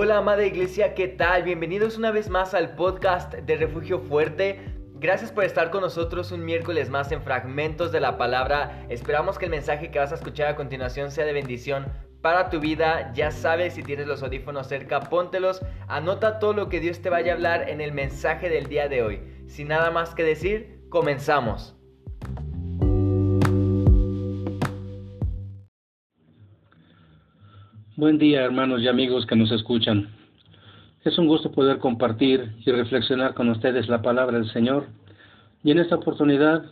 Hola amada iglesia, ¿qué tal? Bienvenidos una vez más al podcast de Refugio Fuerte. Gracias por estar con nosotros un miércoles más en Fragmentos de la Palabra. Esperamos que el mensaje que vas a escuchar a continuación sea de bendición para tu vida. Ya sabes, si tienes los audífonos cerca, póntelos. Anota todo lo que Dios te vaya a hablar en el mensaje del día de hoy. Sin nada más que decir, comenzamos. Buen día hermanos y amigos que nos escuchan. Es un gusto poder compartir y reflexionar con ustedes la palabra del Señor y en esta oportunidad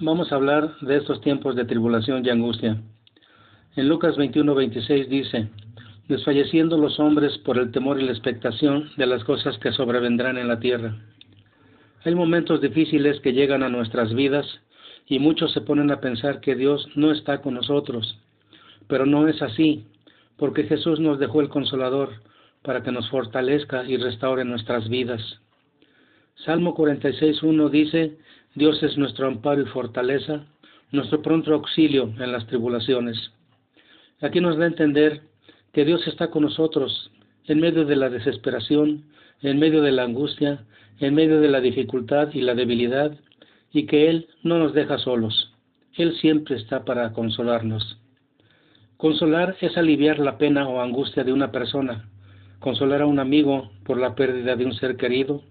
vamos a hablar de estos tiempos de tribulación y angustia. En Lucas 21-26 dice, desfalleciendo los hombres por el temor y la expectación de las cosas que sobrevendrán en la tierra. Hay momentos difíciles que llegan a nuestras vidas y muchos se ponen a pensar que Dios no está con nosotros, pero no es así porque Jesús nos dejó el consolador para que nos fortalezca y restaure nuestras vidas. Salmo 46.1 dice, Dios es nuestro amparo y fortaleza, nuestro pronto auxilio en las tribulaciones. Aquí nos da a entender que Dios está con nosotros en medio de la desesperación, en medio de la angustia, en medio de la dificultad y la debilidad, y que Él no nos deja solos. Él siempre está para consolarnos. Consolar es aliviar la pena o angustia de una persona, consolar a un amigo por la pérdida de un ser querido,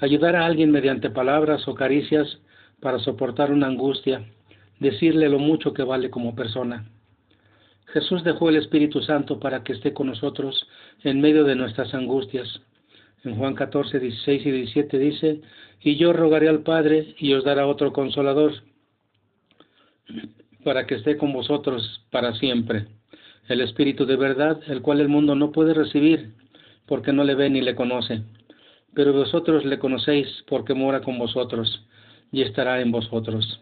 ayudar a alguien mediante palabras o caricias para soportar una angustia, decirle lo mucho que vale como persona. Jesús dejó el Espíritu Santo para que esté con nosotros en medio de nuestras angustias. En Juan 14, 16 y 17 dice, y yo rogaré al Padre y os dará otro consolador para que esté con vosotros para siempre. El Espíritu de verdad, el cual el mundo no puede recibir, porque no le ve ni le conoce. Pero vosotros le conocéis porque mora con vosotros y estará en vosotros.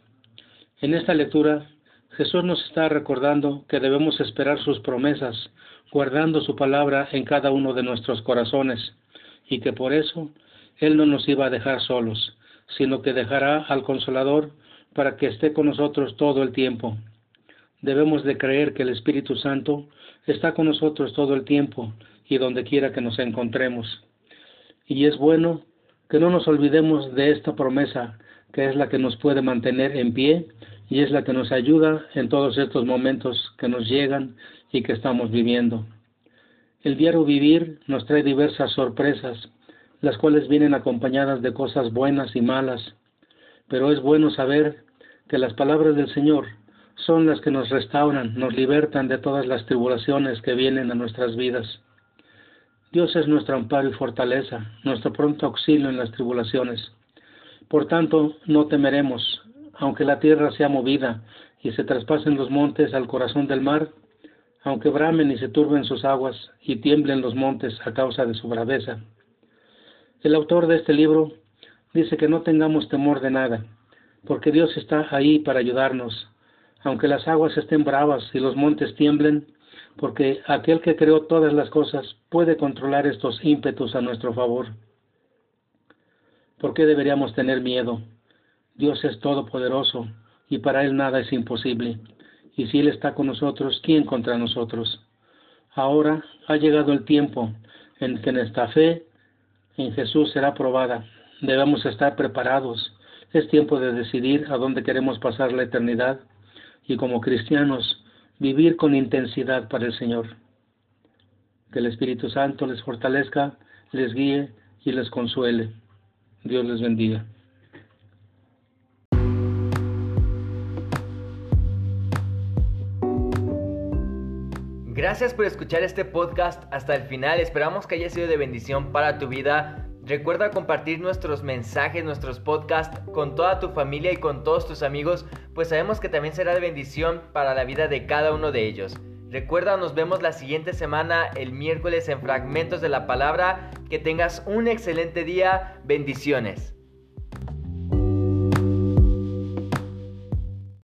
En esta lectura, Jesús nos está recordando que debemos esperar sus promesas, guardando su palabra en cada uno de nuestros corazones, y que por eso Él no nos iba a dejar solos, sino que dejará al Consolador para que esté con nosotros todo el tiempo. Debemos de creer que el Espíritu Santo está con nosotros todo el tiempo y donde quiera que nos encontremos. Y es bueno que no nos olvidemos de esta promesa, que es la que nos puede mantener en pie y es la que nos ayuda en todos estos momentos que nos llegan y que estamos viviendo. El diario vivir nos trae diversas sorpresas, las cuales vienen acompañadas de cosas buenas y malas, pero es bueno saber que las palabras del Señor son las que nos restauran, nos libertan de todas las tribulaciones que vienen a nuestras vidas. Dios es nuestro amparo y fortaleza, nuestro pronto auxilio en las tribulaciones. Por tanto, no temeremos, aunque la tierra sea movida y se traspasen los montes al corazón del mar, aunque bramen y se turben sus aguas y tiemblen los montes a causa de su braveza. El autor de este libro dice que no tengamos temor de nada, porque Dios está ahí para ayudarnos, aunque las aguas estén bravas y los montes tiemblen, porque aquel que creó todas las cosas puede controlar estos ímpetus a nuestro favor. ¿Por qué deberíamos tener miedo? Dios es todopoderoso y para Él nada es imposible. Y si Él está con nosotros, ¿quién contra nosotros? Ahora ha llegado el tiempo en que nuestra fe en Jesús será probada Debemos estar preparados. Es tiempo de decidir a dónde queremos pasar la eternidad y como cristianos vivir con intensidad para el Señor. Que el Espíritu Santo les fortalezca, les guíe y les consuele. Dios les bendiga. Gracias por escuchar este podcast hasta el final. Esperamos que haya sido de bendición para tu vida. Recuerda compartir nuestros mensajes, nuestros podcasts con toda tu familia y con todos tus amigos, pues sabemos que también será de bendición para la vida de cada uno de ellos. Recuerda, nos vemos la siguiente semana, el miércoles en Fragmentos de la Palabra. Que tengas un excelente día. Bendiciones.